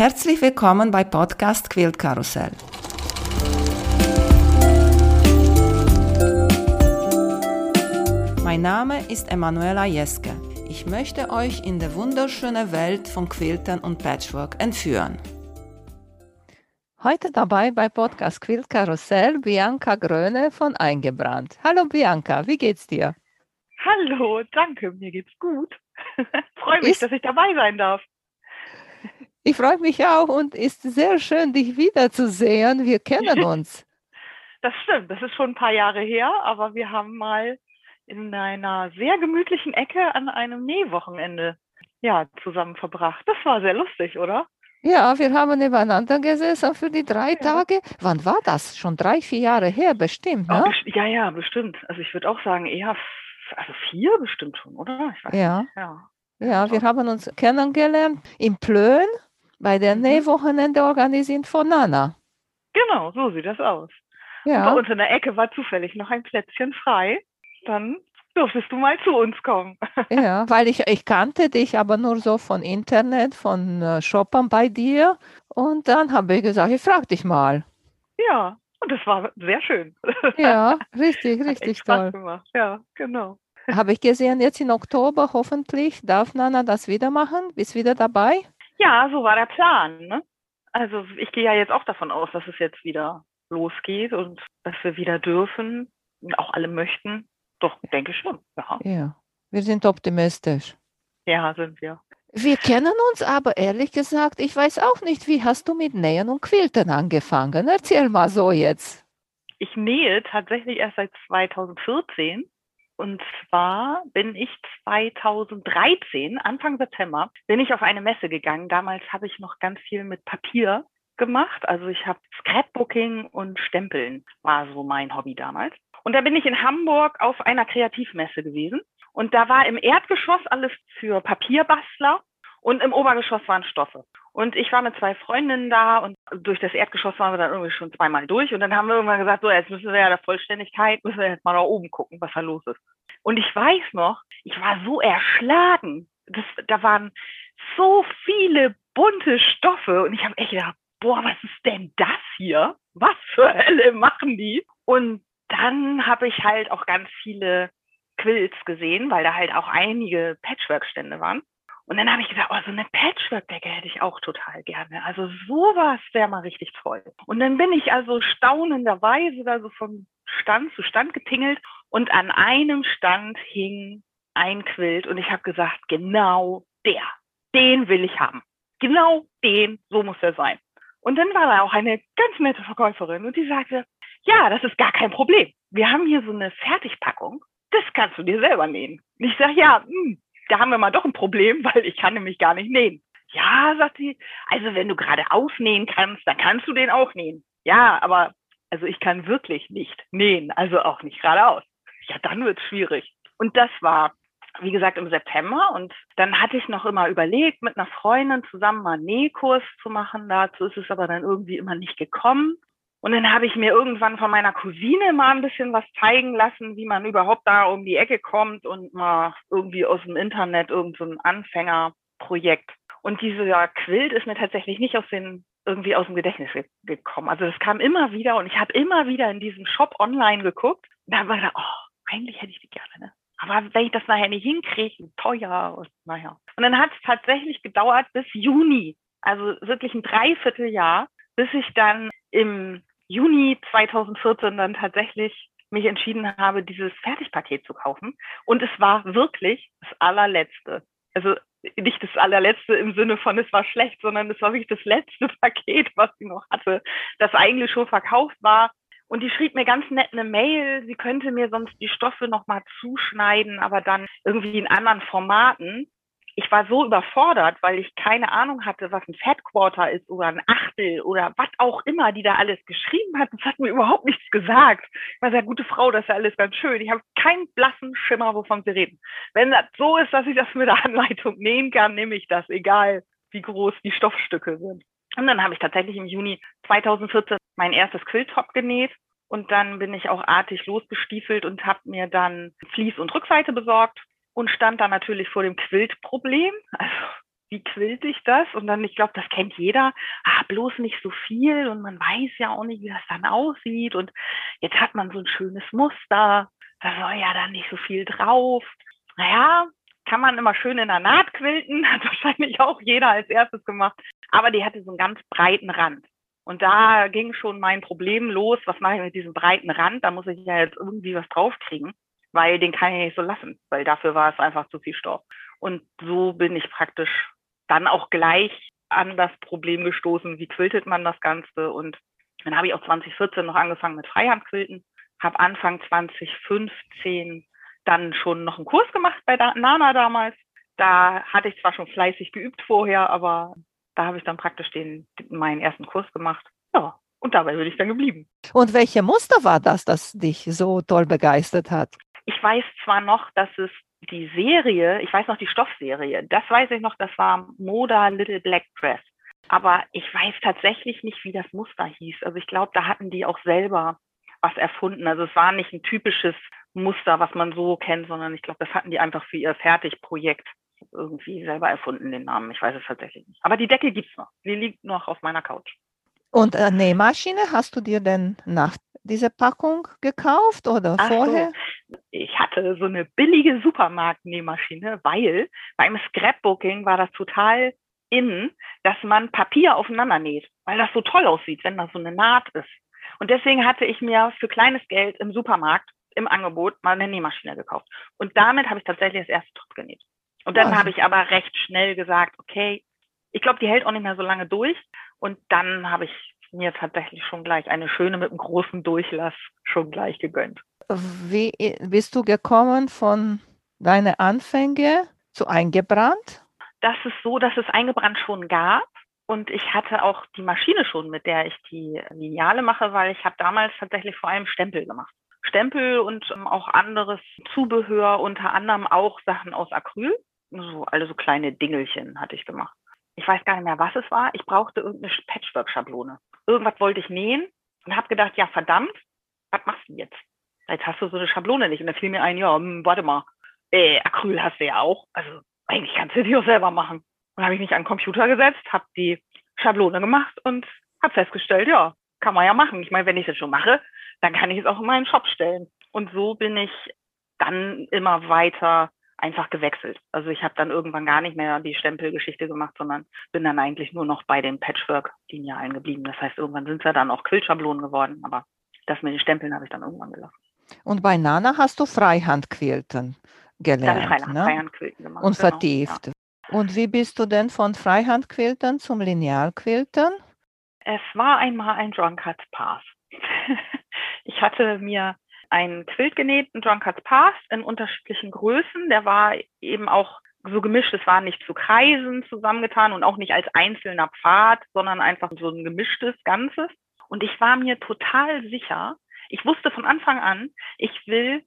Herzlich willkommen bei Podcast Quilt Karussell. Mein Name ist Emanuela Jeske. Ich möchte euch in die wunderschöne Welt von Quiltern und Patchwork entführen. Heute dabei bei Podcast Quilt Karussell Bianca Gröne von Eingebrannt. Hallo Bianca, wie geht's dir? Hallo, danke, mir geht's gut. Freue mich, ist, dass ich dabei sein darf. Ich freue mich auch und ist sehr schön, dich wiederzusehen. Wir kennen uns. Das stimmt, das ist schon ein paar Jahre her, aber wir haben mal in einer sehr gemütlichen Ecke an einem Nähwochenende ja, zusammen verbracht. Das war sehr lustig, oder? Ja, wir haben nebeneinander gesessen für die drei ja. Tage. Wann war das? Schon drei, vier Jahre her, bestimmt, ne? Oh, ja, ja, bestimmt. Also ich würde auch sagen, eher also vier bestimmt schon, oder? ja. ja. Ja, wir haben uns kennengelernt in Plön bei der mhm. Nähwochenende organisiert von Nana. Genau, so sieht das aus. Ja. Und bei uns in der Ecke war zufällig noch ein Plätzchen frei. Dann durftest du mal zu uns kommen. Ja, weil ich, ich kannte dich aber nur so von Internet, von äh, Shoppern bei dir. Und dann habe ich gesagt, ich frage dich mal. Ja, und das war sehr schön. Ja, richtig, richtig toll. Gemacht. Ja, genau. Habe ich gesehen, jetzt im Oktober hoffentlich darf Nana das wieder machen. Bist wieder dabei? Ja, so war der Plan. Ne? Also ich gehe ja jetzt auch davon aus, dass es jetzt wieder losgeht und dass wir wieder dürfen und auch alle möchten. Doch, denke schon. Ja. ja, wir sind optimistisch. Ja, sind wir. Wir kennen uns aber ehrlich gesagt, ich weiß auch nicht, wie hast du mit Nähen und Quilten angefangen? Erzähl mal so jetzt. Ich nähe tatsächlich erst seit 2014 und zwar bin ich 2013, Anfang September, bin ich auf eine Messe gegangen. Damals habe ich noch ganz viel mit Papier gemacht. Also ich habe Scrapbooking und Stempeln war so mein Hobby damals. Und da bin ich in Hamburg auf einer Kreativmesse gewesen. Und da war im Erdgeschoss alles für Papierbastler und im Obergeschoss waren Stoffe. Und ich war mit zwei Freundinnen da und durch das Erdgeschoss waren wir dann irgendwie schon zweimal durch. Und dann haben wir irgendwann gesagt, so, jetzt müssen wir ja der Vollständigkeit, müssen wir jetzt mal da oben gucken, was da los ist. Und ich weiß noch, ich war so erschlagen. Das, da waren so viele bunte Stoffe und ich habe echt gedacht, boah, was ist denn das hier? Was für Hölle machen die? Und dann habe ich halt auch ganz viele Quills gesehen, weil da halt auch einige Patchwork-Stände waren. Und dann habe ich gesagt, oh, so eine Patchwork-Decke hätte ich auch total gerne. Also sowas wäre mal richtig toll. Und dann bin ich also staunenderweise da so von Stand zu Stand getingelt und an einem Stand hing ein Quilt und ich habe gesagt, genau der, den will ich haben. Genau den, so muss er sein. Und dann war da auch eine ganz nette Verkäuferin und die sagte, ja, das ist gar kein Problem. Wir haben hier so eine Fertigpackung, das kannst du dir selber nähen. Und ich sage, ja, mh, hm, da haben wir mal doch ein Problem, weil ich kann nämlich gar nicht nähen. Ja, sagt sie, also wenn du gerade ausnähen kannst, dann kannst du den auch nähen. Ja, aber also ich kann wirklich nicht nähen, also auch nicht geradeaus. Ja, dann wird es schwierig. Und das war, wie gesagt, im September. Und dann hatte ich noch immer überlegt, mit einer Freundin zusammen mal einen Nähkurs zu machen. Dazu ist es aber dann irgendwie immer nicht gekommen. Und dann habe ich mir irgendwann von meiner Cousine mal ein bisschen was zeigen lassen, wie man überhaupt da um die Ecke kommt und mal irgendwie aus dem Internet irgendein so Anfängerprojekt. Und dieser Quilt ist mir tatsächlich nicht aus den irgendwie aus dem Gedächtnis gekommen. Also das kam immer wieder und ich habe immer wieder in diesem Shop online geguckt. Da war da, oh, eigentlich hätte ich die gerne, ne? Aber wenn ich das nachher nicht hinkriege, teuer und naja. Und dann hat es tatsächlich gedauert bis Juni, also wirklich ein Dreivierteljahr, bis ich dann im Juni 2014 dann tatsächlich mich entschieden habe, dieses Fertigpaket zu kaufen. Und es war wirklich das allerletzte. Also nicht das allerletzte im Sinne von, es war schlecht, sondern es war wirklich das letzte Paket, was sie noch hatte, das eigentlich schon verkauft war. Und die schrieb mir ganz nett eine Mail, sie könnte mir sonst die Stoffe nochmal zuschneiden, aber dann irgendwie in anderen Formaten ich war so überfordert, weil ich keine Ahnung hatte, was ein Fatquarter ist oder ein Achtel oder was auch immer, die da alles geschrieben hat. Das hat mir überhaupt nichts gesagt. Ich war sehr gute Frau, das ist ja alles ganz schön. Ich habe keinen blassen Schimmer, wovon sie reden. Wenn das so ist, dass ich das mit der Anleitung nähen kann, nehme ich das, egal wie groß die Stoffstücke sind. Und dann habe ich tatsächlich im Juni 2014 mein erstes Quilltop genäht. Und dann bin ich auch artig losgestiefelt und habe mir dann Vlies und Rückseite besorgt und stand da natürlich vor dem Quiltproblem. Also wie quilt ich das? Und dann, ich glaube, das kennt jeder, ah, bloß nicht so viel und man weiß ja auch nicht, wie das dann aussieht. Und jetzt hat man so ein schönes Muster, da soll ja dann nicht so viel drauf. Naja, kann man immer schön in der Naht quilten, hat wahrscheinlich auch jeder als erstes gemacht. Aber die hatte so einen ganz breiten Rand. Und da ging schon mein Problem los, was mache ich mit diesem breiten Rand? Da muss ich ja jetzt irgendwie was draufkriegen, weil den kann ich nicht so lassen, weil dafür war es einfach zu viel Stoff. Und so bin ich praktisch dann auch gleich an das Problem gestoßen, wie quiltet man das Ganze. Und dann habe ich auch 2014 noch angefangen mit Freihandquilten, habe Anfang 2015 dann schon noch einen Kurs gemacht bei Nana damals. Da hatte ich zwar schon fleißig geübt vorher, aber da habe ich dann praktisch den, meinen ersten Kurs gemacht. Ja, und dabei bin ich dann geblieben. Und welche Muster war das, das dich so toll begeistert hat? Ich weiß zwar noch, dass es die Serie, ich weiß noch die Stoffserie, das weiß ich noch, das war Moda Little Black Dress. Aber ich weiß tatsächlich nicht, wie das Muster hieß. Also ich glaube, da hatten die auch selber was erfunden. Also es war nicht ein typisches Muster, was man so kennt, sondern ich glaube, das hatten die einfach für ihr Fertigprojekt irgendwie selber erfunden, den Namen. Ich weiß es tatsächlich nicht. Aber die Decke gibt es noch. Die liegt noch auf meiner Couch. Und eine Nähmaschine hast du dir denn nach dieser Packung gekauft oder Ach vorher? So. Ich hatte so eine billige Supermarkt-Nähmaschine, weil beim Scrapbooking war das total in, dass man Papier aufeinander näht, weil das so toll aussieht, wenn das so eine Naht ist. Und deswegen hatte ich mir für kleines Geld im Supermarkt im Angebot mal eine Nähmaschine gekauft. Und damit habe ich tatsächlich das erste Top genäht. Und dann oh. habe ich aber recht schnell gesagt, okay, ich glaube, die hält auch nicht mehr so lange durch. Und dann habe ich mir tatsächlich schon gleich eine schöne mit einem großen Durchlass schon gleich gegönnt. Wie bist du gekommen von deinen Anfängen zu eingebrannt? Das ist so, dass es eingebrannt schon gab. Und ich hatte auch die Maschine schon, mit der ich die Lineale mache, weil ich habe damals tatsächlich vor allem Stempel gemacht. Stempel und ähm, auch anderes Zubehör, unter anderem auch Sachen aus Acryl. So, alle so kleine Dingelchen hatte ich gemacht. Ich weiß gar nicht mehr, was es war. Ich brauchte irgendeine Patchwork-Schablone irgendwas wollte ich nähen und habe gedacht, ja verdammt, was machst du jetzt? Jetzt hast du so eine Schablone nicht. Und dann fiel mir ein, ja, hm, warte mal, äh, Acryl hast du ja auch. Also eigentlich kannst du die auch selber machen. Und habe ich mich an den Computer gesetzt, habe die Schablone gemacht und habe festgestellt, ja, kann man ja machen. Ich meine, wenn ich das schon mache, dann kann ich es auch in meinen Shop stellen. Und so bin ich dann immer weiter einfach gewechselt. Also ich habe dann irgendwann gar nicht mehr die Stempelgeschichte gemacht, sondern bin dann eigentlich nur noch bei den Patchwork-Linealen geblieben. Das heißt, irgendwann sind es ja dann auch Quillschablonen geworden, aber das mit den Stempeln habe ich dann irgendwann gelassen. Und bei Nana hast du Freihandquilten gelernt. Da ne? Freihandquilten gemacht. Und genau, vertieft. Ja. Und wie bist du denn von Freihandquilten zum Linealquilten? Es war einmal ein Drunkard Path. ich hatte mir ein Quilt genäht, ein Drunkard's Path in unterschiedlichen Größen. Der war eben auch so gemischt, es war nicht zu Kreisen zusammengetan und auch nicht als einzelner Pfad, sondern einfach so ein gemischtes Ganzes. Und ich war mir total sicher, ich wusste von Anfang an, ich will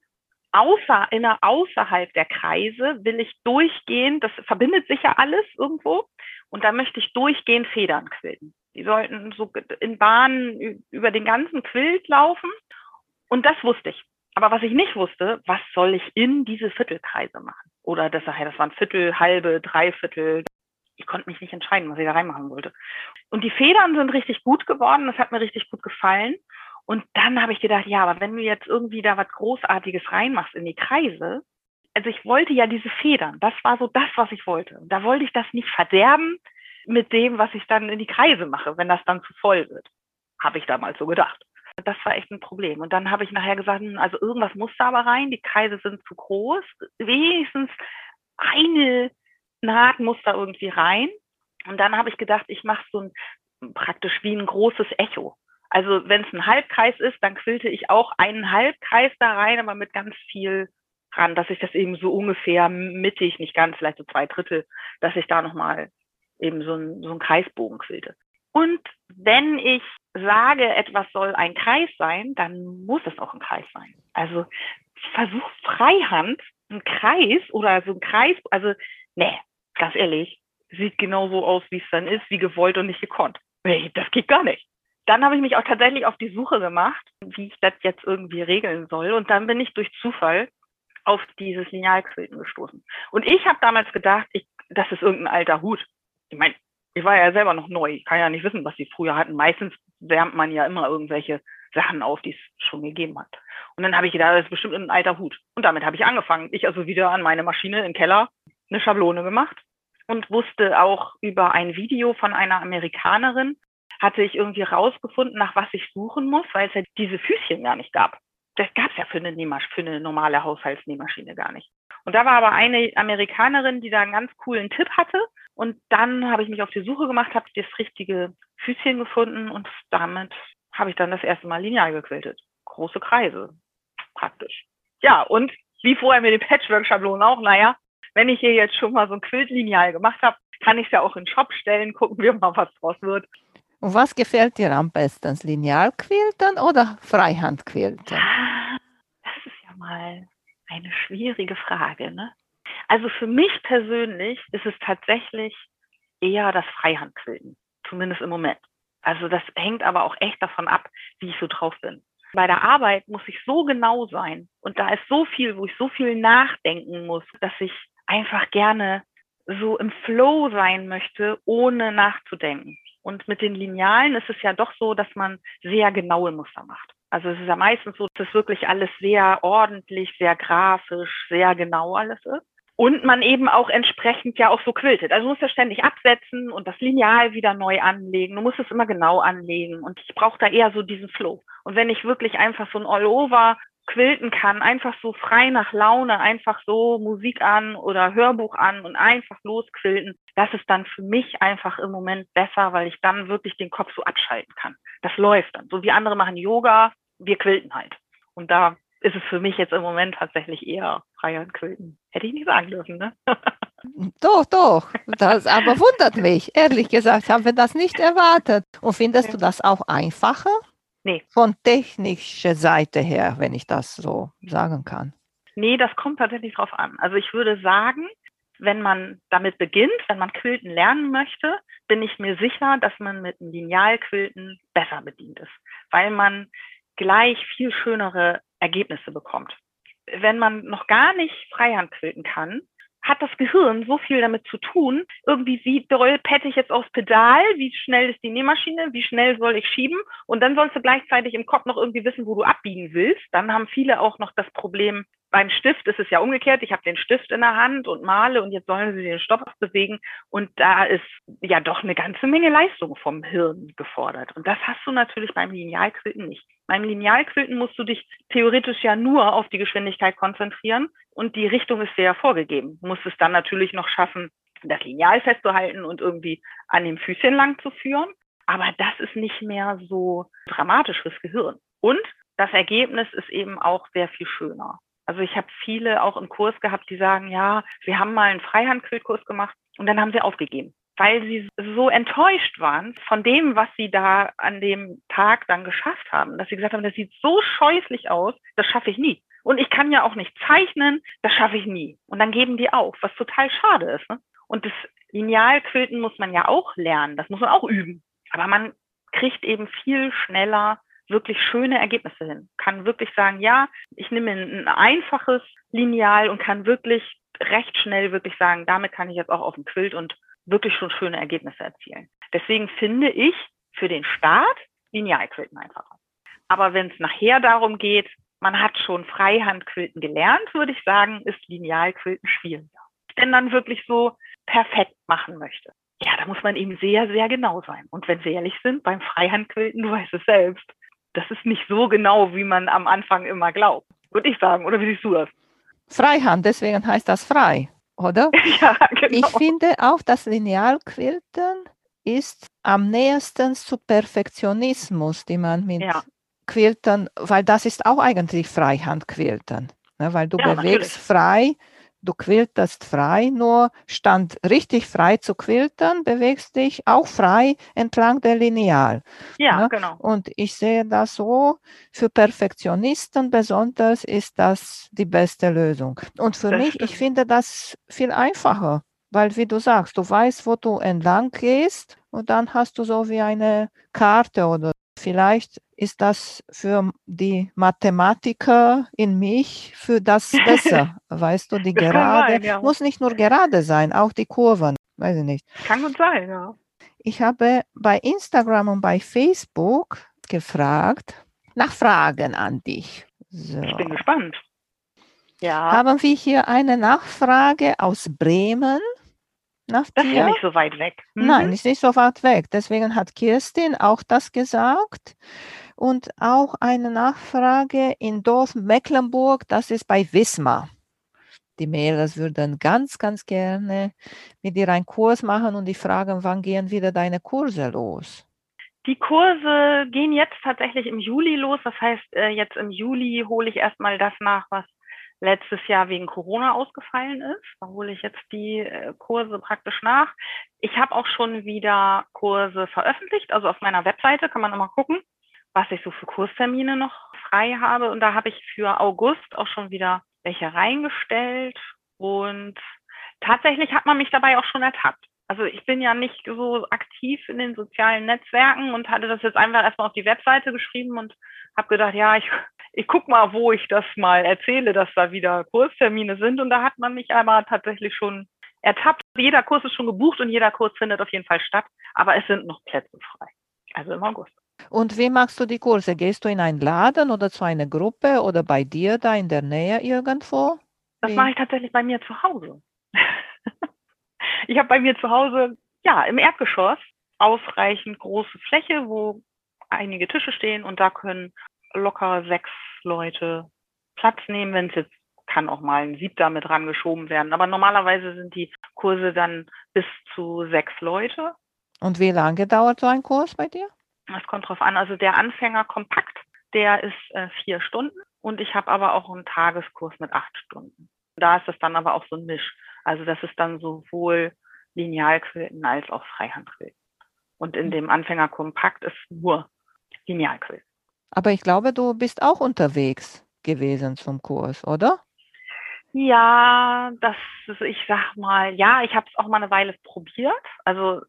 außer, inner, außerhalb der Kreise will ich durchgehend, das verbindet sich ja alles irgendwo, und da möchte ich durchgehend Federn quilten. Die sollten so in Bahnen über den ganzen Quilt laufen und das wusste ich. Aber was ich nicht wusste, was soll ich in diese Viertelkreise machen? Oder das, das waren Viertel, halbe, Dreiviertel. Ich konnte mich nicht entscheiden, was ich da reinmachen wollte. Und die Federn sind richtig gut geworden. Das hat mir richtig gut gefallen. Und dann habe ich gedacht, ja, aber wenn du jetzt irgendwie da was Großartiges reinmachst in die Kreise, also ich wollte ja diese Federn. Das war so das, was ich wollte. Und da wollte ich das nicht verderben mit dem, was ich dann in die Kreise mache, wenn das dann zu voll wird. Habe ich damals so gedacht. Das war echt ein Problem. Und dann habe ich nachher gesagt, hm, also irgendwas muss da aber rein, die Kreise sind zu groß. Wenigstens eine Naht muss da irgendwie rein. Und dann habe ich gedacht, ich mache so ein praktisch wie ein großes Echo. Also wenn es ein Halbkreis ist, dann quilte ich auch einen Halbkreis da rein, aber mit ganz viel ran, dass ich das eben so ungefähr mittig, nicht ganz, vielleicht so zwei Drittel, dass ich da nochmal eben so, ein, so einen Kreisbogen quilte. Und wenn ich sage, etwas soll ein Kreis sein, dann muss es auch ein Kreis sein. Also versuch Freihand, ein Kreis oder so ein Kreis, also nee, ganz ehrlich, sieht genau so aus, wie es dann ist, wie gewollt und nicht gekonnt. Nee, das geht gar nicht. Dann habe ich mich auch tatsächlich auf die Suche gemacht, wie ich das jetzt irgendwie regeln soll. Und dann bin ich durch Zufall auf dieses Linealquilten gestoßen. Und ich habe damals gedacht, ich, das ist irgendein alter Hut. Ich meine, ich war ja selber noch neu. Ich kann ja nicht wissen, was sie früher hatten. Meistens wärmt man ja immer irgendwelche Sachen auf, die es schon gegeben hat. Und dann habe ich gedacht, das ist bestimmt ein alter Hut. Und damit habe ich angefangen. Ich also wieder an meine Maschine im Keller eine Schablone gemacht und wusste auch über ein Video von einer Amerikanerin, hatte ich irgendwie rausgefunden, nach was ich suchen muss, weil es ja diese Füßchen gar nicht gab. Das gab es ja für eine, für eine normale Haushaltsnähmaschine gar nicht. Und da war aber eine Amerikanerin, die da einen ganz coolen Tipp hatte. Und dann habe ich mich auf die Suche gemacht, habe das richtige Füßchen gefunden und damit habe ich dann das erste Mal lineal gequiltet. Große Kreise, praktisch. Ja, und wie vorher mit den Patchwork-Schablonen auch, naja, wenn ich hier jetzt schon mal so ein Quiltlineal gemacht habe, kann ich es ja auch in den Shop stellen, gucken wir mal, was draus wird. Und was gefällt dir am besten, Linealquilten oder Freihandquilten? Ah, das ist ja mal eine schwierige Frage. Ne? Also für mich persönlich ist es tatsächlich eher das Freihandquilten, zumindest im Moment. Also das hängt aber auch echt davon ab, wie ich so drauf bin. Bei der Arbeit muss ich so genau sein und da ist so viel, wo ich so viel nachdenken muss, dass ich einfach gerne so im Flow sein möchte, ohne nachzudenken. Und mit den Linealen ist es ja doch so, dass man sehr genaue Muster macht. Also es ist ja meistens so, dass wirklich alles sehr ordentlich, sehr grafisch, sehr genau alles ist. Und man eben auch entsprechend ja auch so quiltet. Also du musst ja ständig absetzen und das Lineal wieder neu anlegen. Du musst es immer genau anlegen. Und ich brauche da eher so diesen Flow. Und wenn ich wirklich einfach so ein All-Over quilten kann, einfach so frei nach Laune, einfach so Musik an oder Hörbuch an und einfach losquilten, das ist dann für mich einfach im Moment besser, weil ich dann wirklich den Kopf so abschalten kann. Das läuft dann. So wie andere machen Yoga, wir quilten halt. Und da ist es für mich jetzt im Moment tatsächlich eher freier Quilten. Hätte ich nicht sagen dürfen, ne? Doch, doch. Das aber wundert mich. Ehrlich gesagt, haben wir das nicht erwartet. Und findest du das auch einfacher? Nee. Von technischer Seite her, wenn ich das so sagen kann. Nee, das kommt tatsächlich drauf an. Also ich würde sagen, wenn man damit beginnt, wenn man Quilten lernen möchte, bin ich mir sicher, dass man mit einem Linealquilten besser bedient ist, weil man gleich viel schönere Ergebnisse bekommt. Wenn man noch gar nicht Freihand quilten kann, hat das Gehirn so viel damit zu tun. Irgendwie, wie doll pette ich jetzt aufs Pedal? Wie schnell ist die Nähmaschine? Wie schnell soll ich schieben? Und dann sollst du gleichzeitig im Kopf noch irgendwie wissen, wo du abbiegen willst. Dann haben viele auch noch das Problem, beim Stift ist es ja umgekehrt. Ich habe den Stift in der Hand und male und jetzt sollen sie den Stopp bewegen. Und da ist ja doch eine ganze Menge Leistung vom Hirn gefordert. Und das hast du natürlich beim Linealquilten nicht. Beim Linealquilten musst du dich theoretisch ja nur auf die Geschwindigkeit konzentrieren und die Richtung ist dir ja vorgegeben. Du musst es dann natürlich noch schaffen, das Lineal festzuhalten und irgendwie an dem Füßchen lang zu führen. Aber das ist nicht mehr so dramatisch fürs Gehirn. Und das Ergebnis ist eben auch sehr viel schöner. Also ich habe viele auch im Kurs gehabt, die sagen, ja, sie haben mal einen Freihandquiltkurs gemacht und dann haben sie aufgegeben, weil sie so enttäuscht waren von dem, was sie da an dem Tag dann geschafft haben, dass sie gesagt haben, das sieht so scheußlich aus, das schaffe ich nie. Und ich kann ja auch nicht zeichnen, das schaffe ich nie. Und dann geben die auf, was total schade ist. Ne? Und das Linealquilten muss man ja auch lernen, das muss man auch üben. Aber man kriegt eben viel schneller wirklich schöne Ergebnisse hin. Kann wirklich sagen, ja, ich nehme ein einfaches Lineal und kann wirklich recht schnell wirklich sagen, damit kann ich jetzt auch auf dem Quilt und wirklich schon schöne Ergebnisse erzielen. Deswegen finde ich für den Start Linealquilten einfacher. Aber wenn es nachher darum geht, man hat schon Freihandquilten gelernt, würde ich sagen, ist Linealquilten schwieriger. Wenn man wirklich so perfekt machen möchte. Ja, da muss man eben sehr, sehr genau sein. Und wenn Sie ehrlich sind, beim Freihandquilten, du weißt es selbst, das ist nicht so genau, wie man am Anfang immer glaubt, würde ich sagen. Oder wie siehst du das? Freihand, deswegen heißt das frei, oder? ja, genau. Ich finde auch, das Linealquilten ist am nächsten zu Perfektionismus, die man mit ja. Quilten, weil das ist auch eigentlich Freihandquilten, ne, weil du ja, bewegst natürlich. frei du quiltest frei, nur stand richtig frei zu quilten, bewegst dich auch frei entlang der Lineal. Ja, ne? genau. Und ich sehe das so, für Perfektionisten besonders ist das die beste Lösung. Und für das mich, stimmt. ich finde das viel einfacher, weil wie du sagst, du weißt, wo du entlang gehst und dann hast du so wie eine Karte oder vielleicht ist das für die Mathematiker in mich für das besser. weißt du, die Gerade sein, ja. muss nicht nur gerade sein, auch die Kurven. Weiß ich nicht. Kann gut sein, ja. Ich habe bei Instagram und bei Facebook gefragt nach Fragen an dich. So. Ich bin gespannt. Ja. Haben wir hier eine Nachfrage aus Bremen? Nach das ist ja nicht so weit weg. Mhm. Nein, ist nicht so weit weg. Deswegen hat Kirstin auch das gesagt. Und auch eine Nachfrage in Dorf Mecklenburg, das ist bei Wismar. Die Mädels würden ganz, ganz gerne mit dir einen Kurs machen und die fragen, wann gehen wieder deine Kurse los? Die Kurse gehen jetzt tatsächlich im Juli los. Das heißt, äh, jetzt im Juli hole ich erstmal das nach, was letztes Jahr wegen Corona ausgefallen ist. Da hole ich jetzt die äh, Kurse praktisch nach. Ich habe auch schon wieder Kurse veröffentlicht, also auf meiner Webseite kann man immer gucken, was ich so für Kurstermine noch frei habe. Und da habe ich für August auch schon wieder welche reingestellt. Und tatsächlich hat man mich dabei auch schon ertappt. Also ich bin ja nicht so aktiv in den sozialen Netzwerken und hatte das jetzt einfach erstmal auf die Webseite geschrieben und habe gedacht, ja, ich ich guck mal, wo ich das mal erzähle, dass da wieder Kurstermine sind. Und da hat man mich aber tatsächlich schon ertappt. Jeder Kurs ist schon gebucht und jeder Kurs findet auf jeden Fall statt. Aber es sind noch Plätze frei. Also im August. Und wie machst du die Kurse? Gehst du in einen Laden oder zu einer Gruppe oder bei dir da in der Nähe irgendwo? Das mache ich tatsächlich bei mir zu Hause. ich habe bei mir zu Hause, ja, im Erdgeschoss ausreichend große Fläche, wo einige Tische stehen und da können locker sechs Leute Platz nehmen, wenn es jetzt kann auch mal ein Siebter mit rangeschoben werden. Aber normalerweise sind die Kurse dann bis zu sechs Leute. Und wie lange dauert so ein Kurs bei dir? Das kommt drauf an. Also der Anfänger kompakt, der ist äh, vier Stunden und ich habe aber auch einen Tageskurs mit acht Stunden. Da ist das dann aber auch so ein Misch. Also das ist dann sowohl Linealquilten als auch Freihandquilten. Und in hm. dem Anfänger kompakt ist nur Linealquilten. Aber ich glaube, du bist auch unterwegs gewesen zum Kurs, oder? Ja, das ist, ich sag mal, ja, ich habe es auch mal eine Weile probiert. Also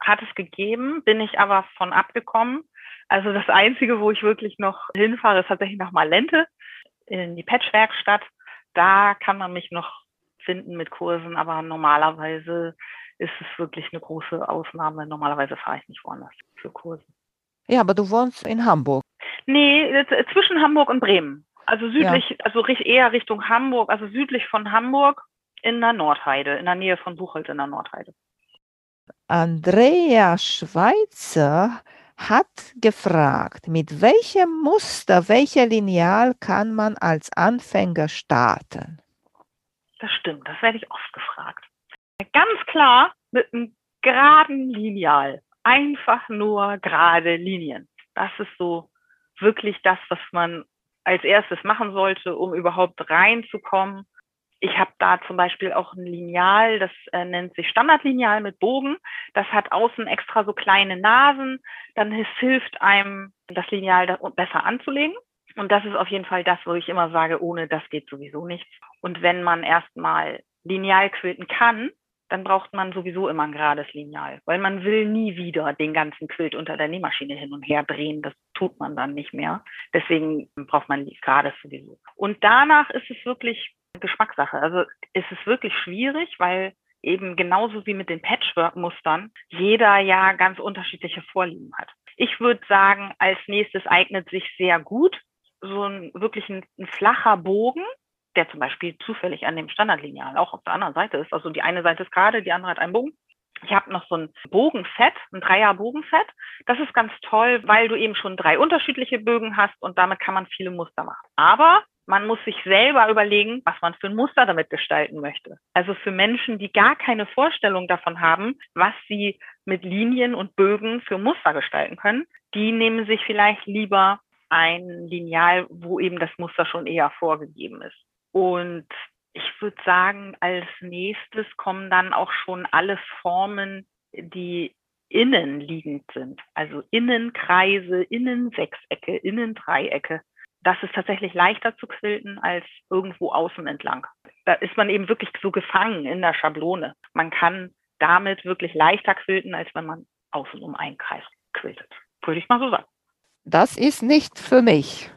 hat es gegeben, bin ich aber von abgekommen. Also das Einzige, wo ich wirklich noch hinfahre, ist tatsächlich nach Malente in die Patchwerkstatt. Da kann man mich noch finden mit Kursen, aber normalerweise ist es wirklich eine große Ausnahme. Normalerweise fahre ich nicht woanders für Kurse. Ja, aber du wohnst in Hamburg. Nee, zwischen Hamburg und Bremen. Also südlich, ja. also eher Richtung Hamburg, also südlich von Hamburg in der Nordheide, in der Nähe von Buchholz in der Nordheide. Andrea Schweizer hat gefragt, mit welchem Muster, welcher Lineal kann man als Anfänger starten? Das stimmt, das werde ich oft gefragt. Ganz klar mit einem geraden Lineal. Einfach nur gerade Linien. Das ist so wirklich das, was man als erstes machen sollte, um überhaupt reinzukommen. Ich habe da zum Beispiel auch ein Lineal, das äh, nennt sich Standardlineal mit Bogen. Das hat außen extra so kleine Nasen. Dann hilft einem, das Lineal da besser anzulegen. Und das ist auf jeden Fall das, wo ich immer sage, ohne das geht sowieso nichts. Und wenn man erstmal Lineal quilten kann, dann braucht man sowieso immer ein gerades Lineal, weil man will nie wieder den ganzen Quilt unter der Nähmaschine hin und her drehen. Das tut man dann nicht mehr. Deswegen braucht man gerades sowieso. Und danach ist es wirklich Geschmackssache. Also ist es wirklich schwierig, weil eben genauso wie mit den Patchwork-Mustern jeder ja ganz unterschiedliche Vorlieben hat. Ich würde sagen, als nächstes eignet sich sehr gut so ein wirklich ein, ein flacher Bogen, der zum Beispiel zufällig an dem Standardlineal auch auf der anderen Seite ist. Also die eine Seite ist gerade, die andere hat einen Bogen. Ich habe noch so ein Bogenset, ein Dreier-Bogenset. Das ist ganz toll, weil du eben schon drei unterschiedliche Bögen hast und damit kann man viele Muster machen. Aber man muss sich selber überlegen, was man für ein Muster damit gestalten möchte. Also für Menschen, die gar keine Vorstellung davon haben, was sie mit Linien und Bögen für Muster gestalten können, die nehmen sich vielleicht lieber ein Lineal, wo eben das Muster schon eher vorgegeben ist. Und ich würde sagen, als nächstes kommen dann auch schon alle Formen, die innen liegend sind. Also Innenkreise, Innensechsecke, Innendreiecke. Das ist tatsächlich leichter zu quilten als irgendwo außen entlang. Da ist man eben wirklich so gefangen in der Schablone. Man kann damit wirklich leichter quilten, als wenn man außen um einen Kreis quiltet. Würde ich mal so sagen. das ist nicht für mich.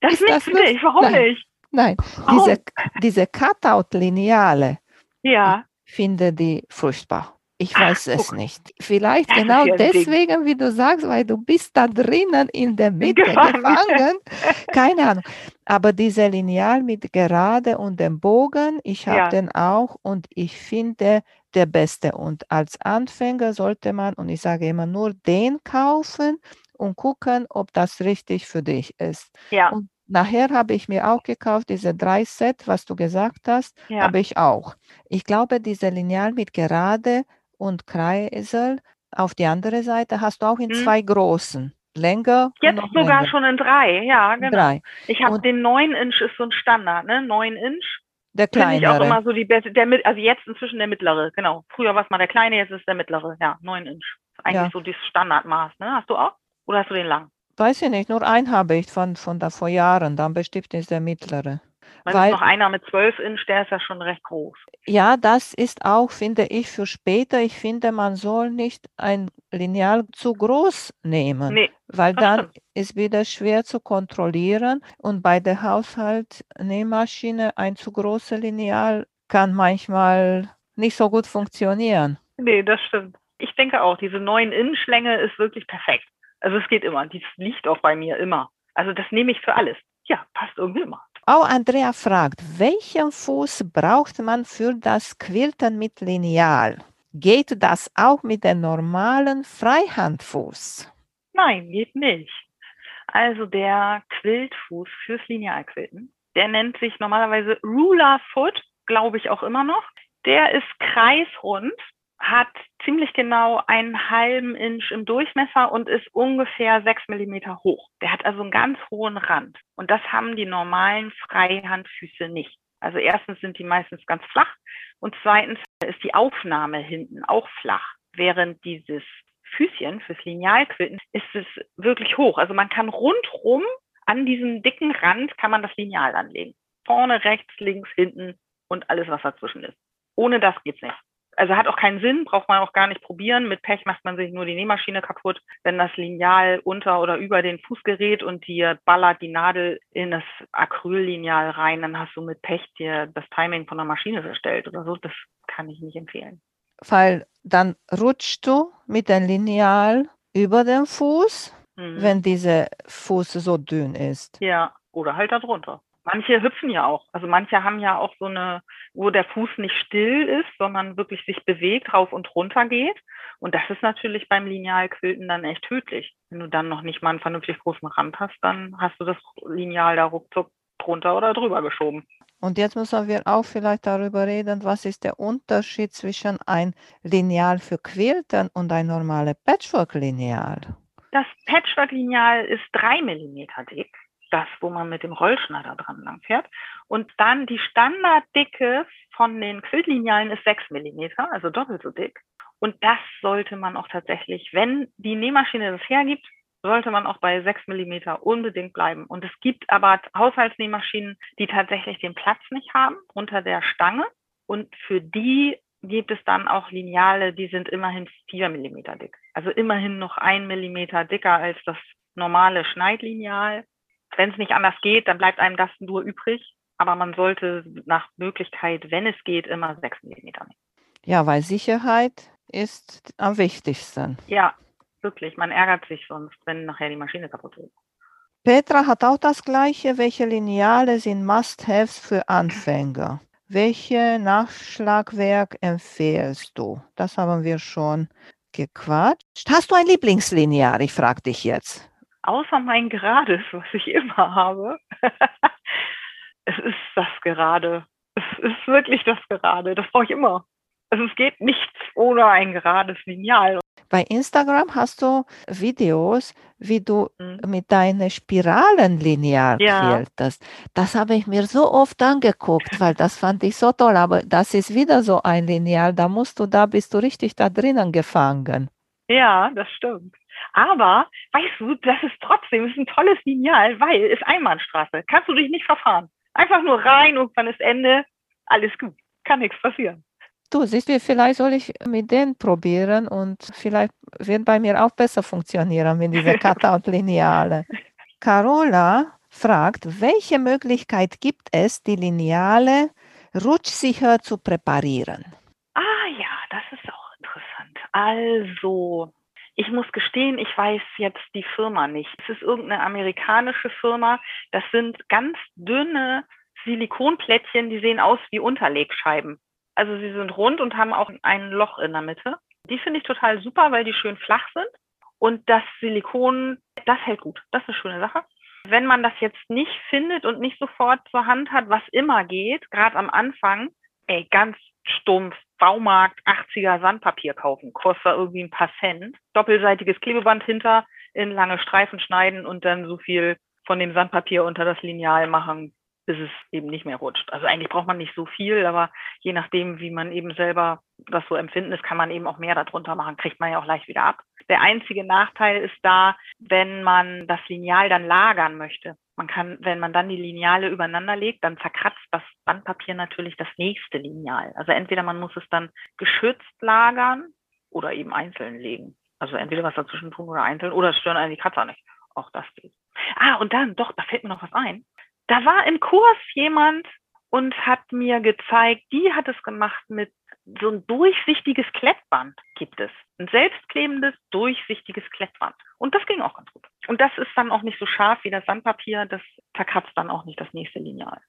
Das ist nicht das für dich, warum Nein. nicht? Nein, diese, diese Cutout-Lineale, Ja, finde die furchtbar. Ich Ach, weiß es guck. nicht. Vielleicht Das genau ja ein Ding. deswegen, wie du sagst, weil du bist da drinnen in der Mitte Gefangen. gefangen. Keine Ahnung. Aber diese Lineal mit Gerade und dem Bogen, ich habe Ja. den auch und ich finde der beste. Und als Anfänger sollte man, und ich sage immer nur den kaufen und gucken, ob das richtig für dich ist. ja, Und nachher habe ich mir auch gekauft, diese drei Set, was du gesagt hast, ja. habe ich auch. Ich glaube, diese Lineal mit Gerade und Kreisel auf die andere Seite hast du auch in Mhm. zwei großen. Länger und Jetzt sogar länger. schon in drei, ja, genau. Drei. Ich habe den 9 Inch ist so ein Standard, ne? 9 Inch. Der Finde ich auch kleinere. immer so die beste, der also jetzt inzwischen der mittlere, genau. Früher war es mal der kleine, jetzt ist der mittlere, ja, 9 Inch. Eigentlich Ja. so das Standardmaß, ne? Hast du auch? Oder hast du den lang? Weiß ich nicht, nur einen habe ich von, von da vor Jahren, dann bestimmt ist der mittlere. Weil, Weil- noch einer mit 12 Inch, der ist ja schon recht groß. Ja, das ist auch, finde ich, für später. Ich finde, man soll nicht ein Lineal zu groß nehmen. Nee, Weil dann stimmt. ist wieder schwer zu kontrollieren und bei der Haushaltsnähmaschine ein zu großes Lineal kann manchmal nicht so gut funktionieren. Nee, das stimmt. Ich denke auch, diese 9 Inch Länge ist wirklich perfekt. Also es geht immer. Die liegt auch bei mir immer. Also das nehme ich für alles. Ja, passt irgendwie immer. Auch Andrea fragt, welchen Fuß braucht man für das Quilten mit Lineal? Geht das auch mit dem normalen Freihandfuß? Nein, geht nicht. Also der Quiltfuß fürs Linealquilten, der nennt sich normalerweise Ruler Foot, glaube ich auch immer noch. Der ist kreisrund, hat ziemlich genau einen halben Inch im Durchmesser und ist ungefähr sechs Millimeter hoch. Der hat also einen ganz hohen Rand. Und das haben die normalen Freihandfüße nicht. Also erstens sind die meistens ganz flach und zweitens ist die Aufnahme hinten auch flach, während dieses Füßchen fürs Linealquilten ist es wirklich hoch. Also man kann rundrum an diesem dicken Rand kann man das Lineal anlegen. Vorne, rechts, links, hinten und alles, was dazwischen ist. Ohne das geht's nicht. Also hat auch keinen Sinn, braucht man auch gar nicht probieren. Mit Pech macht man sich nur die Nähmaschine kaputt, wenn das Lineal unter oder über den Fuß gerät und dir ballert die Nadel in das Acryllineal rein, dann hast du mit Pech dir das Timing von der Maschine verstellt oder so. Das kann ich nicht empfehlen. Weil dann rutschst du mit dem Lineal über den Fuß, Mhm. wenn dieser Fuß so dünn ist. Ja, oder halt darunter. Manche hüpfen ja auch. Also manche haben ja auch so eine, wo der Fuß nicht still ist, sondern wirklich sich bewegt, rauf und runter geht. Und das ist natürlich beim Linealquilten dann echt tödlich. Wenn du dann noch nicht mal einen vernünftig großen Rand hast, dann hast du das Lineal da ruckzuck drunter oder drüber geschoben. Und jetzt müssen wir auch vielleicht darüber reden, was ist der Unterschied zwischen ein Lineal für Quilten und ein normales Patchwork-Lineal? Das Patchwork-Lineal ist drei Millimeter dick. Das, wo man mit dem Rollschneider dran lang fährt. Und dann die Standarddicke von den Quiltlinealen ist sechs Millimeter, also doppelt so dick. Und das sollte man auch tatsächlich, wenn die Nähmaschine das hergibt, sollte man auch bei sechs Millimeter unbedingt bleiben. Und es gibt aber Haushaltsnähmaschinen, die tatsächlich den Platz nicht haben unter der Stange. Und für die gibt es dann auch Lineale, die sind immerhin vier Millimeter dick. Also immerhin noch ein Millimeter dicker als das normale Schneidlineal. Wenn es nicht anders geht, dann bleibt einem das nur übrig. Aber man sollte nach Möglichkeit, wenn es geht, immer sechs Millimeter nehmen. Ja, weil Sicherheit ist am wichtigsten. Ja, wirklich. Man ärgert sich sonst, wenn nachher die Maschine kaputt ist. Petra hat auch das gleiche. Welche Lineale sind Must-Haves für Anfänger? Welche Nachschlagwerk empfehlst du? Das haben wir schon gequatscht. Hast du ein Lieblingslineal? Ich frage dich jetzt. Außer mein Gerades, was ich immer habe. es ist das Gerade. Es ist wirklich das Gerade. Das brauche ich immer. Also es geht nichts ohne ein gerades Lineal. Bei Instagram hast du Videos, wie du Mhm. mit deinem Spiralenlineal Ja. quiltest. Das habe ich mir so oft angeguckt, weil das fand ich so toll. Aber das ist wieder so ein Lineal. Da musst du, da bist du richtig da drinnen gefangen. Ja, das stimmt. Aber, weißt du, das ist trotzdem ist ein tolles Lineal, weil es Einbahnstraße. Kannst du dich nicht verfahren. Einfach nur rein, irgendwann ist Ende, alles gut. Kann nichts passieren. Du siehst, vielleicht soll ich mit denen probieren und vielleicht wird bei mir auch besser funktionieren mit dieser Cutout-Lineale. Carola fragt, welche Möglichkeit gibt es, die Lineale rutschsicher zu präparieren? Ah ja, das ist auch interessant. Also, ich muss gestehen, ich weiß jetzt die Firma nicht. Es ist irgendeine amerikanische Firma. Das sind ganz dünne Silikonplättchen, die sehen aus wie Unterlegscheiben. Also sie sind rund und haben auch ein Loch in der Mitte. Die finde ich total super, weil die schön flach sind. Und das Silikon, das hält gut. Das ist eine schöne Sache. Wenn man das jetzt nicht findet und nicht sofort zur Hand hat, was immer geht, gerade am Anfang, ey, ganz stumpf Baumarkt 80er Sandpapier kaufen, kostet irgendwie ein paar Cent. Doppelseitiges Klebeband hinter, in lange Streifen schneiden und dann so viel von dem Sandpapier unter das Lineal machen, bis es eben nicht mehr rutscht. Also eigentlich braucht man nicht so viel, aber je nachdem, wie man eben selber das so empfinden ist, kann man eben auch mehr darunter machen, kriegt man ja auch leicht wieder ab. Der einzige Nachteil ist da, wenn man das Lineal dann lagern möchte. Man kann, wenn man dann die Lineale übereinander legt, dann zerkratzt das Bandpapier natürlich das nächste Lineal. Also entweder man muss es dann geschützt lagern oder eben einzeln legen. Also entweder was dazwischen tun oder einzeln oder stören einen die Kratzer nicht. Auch das geht. Ah, und dann, doch, da fällt mir noch was ein. Da war im Kurs jemand und hat mir gezeigt, die hat es gemacht mit so ein durchsichtiges Klettband gibt es. Ein selbstklebendes, durchsichtiges Klettband. Und das ging auch ganz gut. Und das ist dann auch nicht so scharf wie das Sandpapier. Das verkratzt dann auch nicht das nächste Lineal.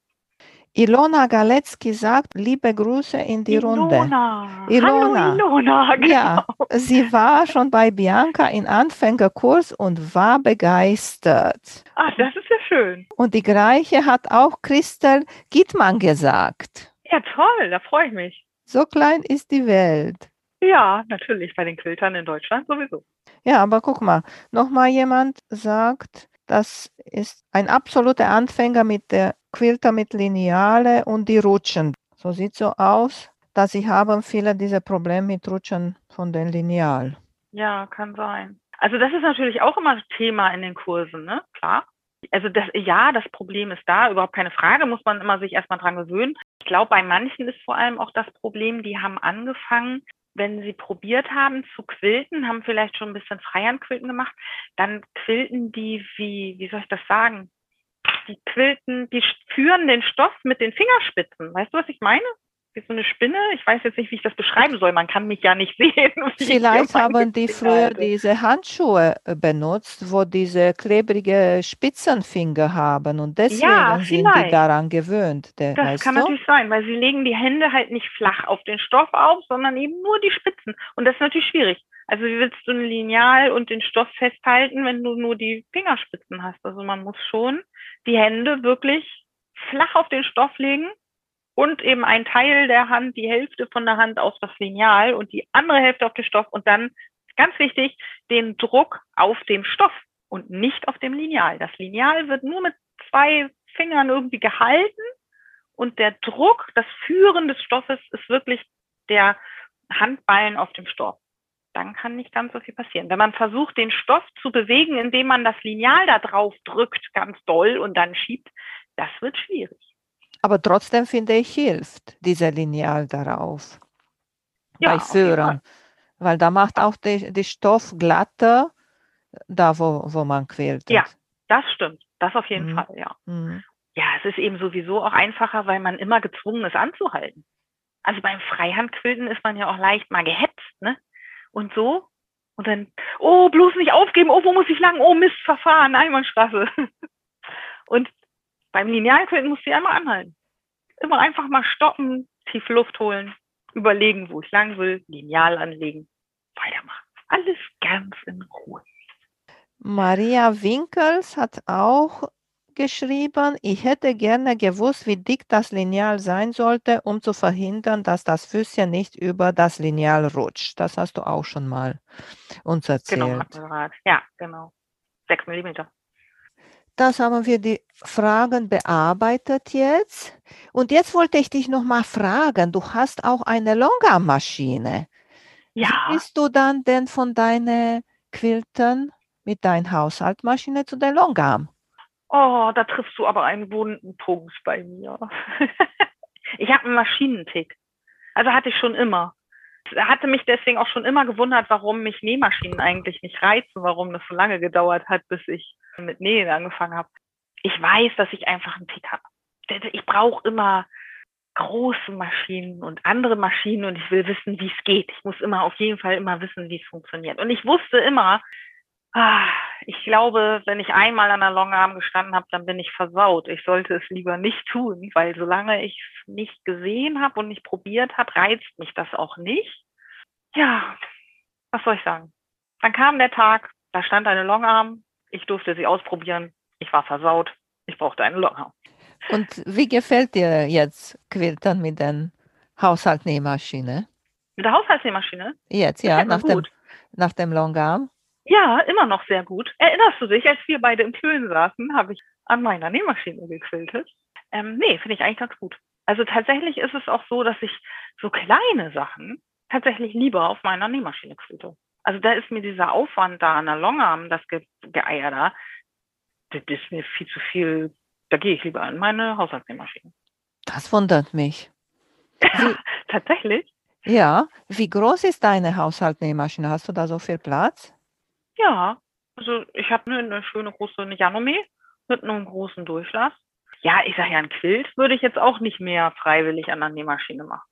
Ilona Galecki sagt, liebe Grüße in die Ilona. Runde. Ilona. Hallo Ilona, genau. Ja, sie war schon bei Bianca in Anfängerkurs und war begeistert. Ach, das ist ja schön. Und die gleiche hat auch Christel Gittmann gesagt. Ja, toll, da freue ich mich. So klein ist die Welt. Ja, natürlich, bei den Quiltern in Deutschland sowieso. Ja, aber guck mal, nochmal jemand sagt, das ist ein absoluter Anfänger mit der Quilter mit Lineale und die Rutschen. So sieht so aus, dass sie haben viele diese Probleme mit Rutschen von den Lineal. Ja, kann sein. Also das ist natürlich auch immer Thema in den Kursen, ne? Klar. Also das, ja, das Problem ist da, überhaupt keine Frage, muss man immer sich erstmal dran gewöhnen. Ich glaube, bei manchen ist vor allem auch das Problem, die haben angefangen, wenn sie probiert haben zu quilten, haben vielleicht schon ein bisschen Freihandquilten gemacht, dann quilten die wie, wie soll ich das sagen? Die quilten, die führen den Stoff mit den Fingerspitzen. Weißt du, was ich meine? wie so eine Spinne. Ich weiß jetzt nicht, wie ich das beschreiben soll. Man kann mich ja nicht sehen. Vielleicht haben die früher diese Handschuhe äh, benutzt, wo diese klebrige Spitzenfinger haben und deswegen ja, sind die daran gewöhnt. Der, das kann du? natürlich sein, weil sie legen die Hände halt nicht flach auf den Stoff auf, sondern eben nur die Spitzen. Und das ist natürlich schwierig. Also wie willst du ein Lineal und den Stoff festhalten, wenn du nur die Fingerspitzen hast? Also man muss schon die Hände wirklich flach auf den Stoff legen und eben ein Teil der Hand, die Hälfte von der Hand auf das Lineal und die andere Hälfte auf den Stoff und dann, ganz wichtig, den Druck auf dem Stoff und nicht auf dem Lineal. Das Lineal wird nur mit zwei Fingern irgendwie gehalten und der Druck, das Führen des Stoffes ist wirklich der Handballen auf dem Stoff. Dann kann nicht ganz so viel passieren. Wenn man versucht, den Stoff zu bewegen, indem man das Lineal da drauf drückt, ganz doll und dann schiebt, das wird schwierig. Aber trotzdem finde ich, hilft dieser Lineal darauf. Ja, bei Führern. Weil da macht auch die, die Stoff glatter, da wo, wo man quält. Ja, das stimmt. Das auf jeden mhm. Fall, ja. Mhm. Ja, es ist eben sowieso auch einfacher, weil man immer gezwungen ist anzuhalten. Also beim Freihandquilten ist man ja auch leicht mal gehetzt, ne? Und so. Und dann, oh, bloß nicht aufgeben, oh, wo muss ich lang? Oh, Mist, verfahren, Einbahnstraße. Und beim Linealquilten musst du ja immer anhalten. Immer einfach mal stoppen, tief Luft holen, überlegen, wo ich lang will, Lineal anlegen, weitermachen. Alles ganz in Ruhe. Maria Winkels hat auch geschrieben, ich hätte gerne gewusst, wie dick das Lineal sein sollte, um zu verhindern, dass das Füßchen nicht über das Lineal rutscht. Das hast du auch schon mal uns genau, erzählt. Genau, ja, genau. 6 Millimeter. Das haben wir die Fragen bearbeitet jetzt. Und jetzt wollte ich dich noch mal fragen, du hast auch eine Longarm-Maschine. Ja. Wie bist du dann denn von deinen Quilten mit deiner Haushaltsmaschine zu der Longarm? Oh, da triffst du aber einen wunden Punkt bei mir. ich habe einen Maschinentick. Also hatte ich schon immer. Hatte mich deswegen auch schon immer gewundert, warum mich Nähmaschinen eigentlich nicht reizen, warum das so lange gedauert hat, bis ich mit Nähen angefangen habe. Ich weiß, dass ich einfach einen Tick habe. Ich brauche immer große Maschinen und andere Maschinen und ich will wissen, wie es geht. Ich muss immer auf jeden Fall immer wissen, wie es funktioniert. Und ich wusste immer, ich glaube, wenn ich einmal an der Longarm gestanden habe, dann bin ich versaut. Ich sollte es lieber nicht tun, weil solange ich es nicht gesehen habe und nicht probiert habe, reizt mich das auch nicht. Ja, was soll ich sagen? Dann kam der Tag, da stand eine Longarm, ich durfte sie ausprobieren, ich war versaut, ich brauchte eine Longarm. Und wie gefällt dir jetzt Quiltern mit der Haushaltsnähmaschine? Mit der Haushaltsnähmaschine? Jetzt, ja, nach dem, nach dem Longarm. Ja, immer noch sehr gut. Erinnerst du dich, als wir beide im Plön saßen, habe ich an meiner Nähmaschine gequiltet? Ähm, nee, finde ich eigentlich ganz gut. Also tatsächlich ist es auch so, dass ich so kleine Sachen tatsächlich lieber auf meiner Nähmaschine quilte. Also da ist mir dieser Aufwand da an der Longarm, das Ge Geeier da, das ist mir viel zu viel. Da gehe ich lieber an meine Haushaltsnähmaschine. Das wundert mich. Wie, tatsächlich? Ja. Wie groß ist deine Haushaltsnähmaschine? Hast du da so viel Platz? Ja, also ich habe eine, schöne große Janome mit einem großen Durchlass. Ja, ich sage ja, ein Quilt würde ich jetzt auch nicht mehr freiwillig an der Nähmaschine machen.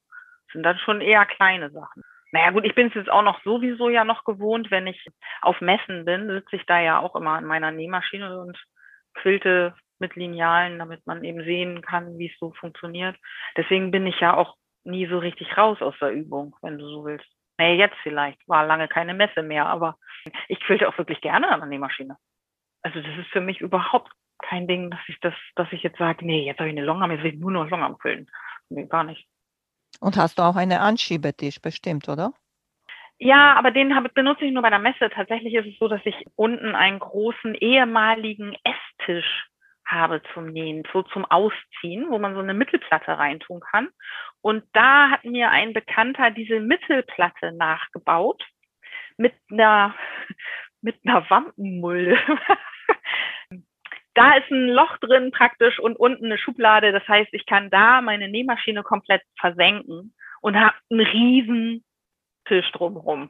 Das sind dann schon eher kleine Sachen. Naja gut, ich bin es jetzt auch noch sowieso ja noch gewohnt, wenn ich auf Messen bin, sitze ich da ja auch immer an meiner Nähmaschine und quilte mit Linealen, damit man eben sehen kann, wie es so funktioniert. Deswegen bin ich ja auch nie so richtig raus aus der Übung, wenn du so willst. Naja, jetzt vielleicht, war lange keine Messe mehr, aber ich quilte auch wirklich gerne an der Nähmaschine. Also das ist für mich überhaupt kein Ding, dass ich das, dass ich jetzt sage, nee, jetzt habe ich eine Longarm, jetzt will ich nur noch Longarm quillen. Nee, gar nicht. Und hast du auch einen Anschiebetisch bestimmt, oder? Ja, aber den habe, benutze ich nur bei der Messe. Tatsächlich ist es so, dass ich unten einen großen ehemaligen Esstisch habe zum Nähen, so zum Ausziehen, wo man so eine Mittelplatte reintun kann. Und da hat mir ein Bekannter diese Mittelplatte nachgebaut mit einer, mit einer Wampenmulde. da ist ein Loch drin praktisch und unten eine Schublade. Das heißt, ich kann da meine Nähmaschine komplett versenken und habe einen riesen Tisch drumherum.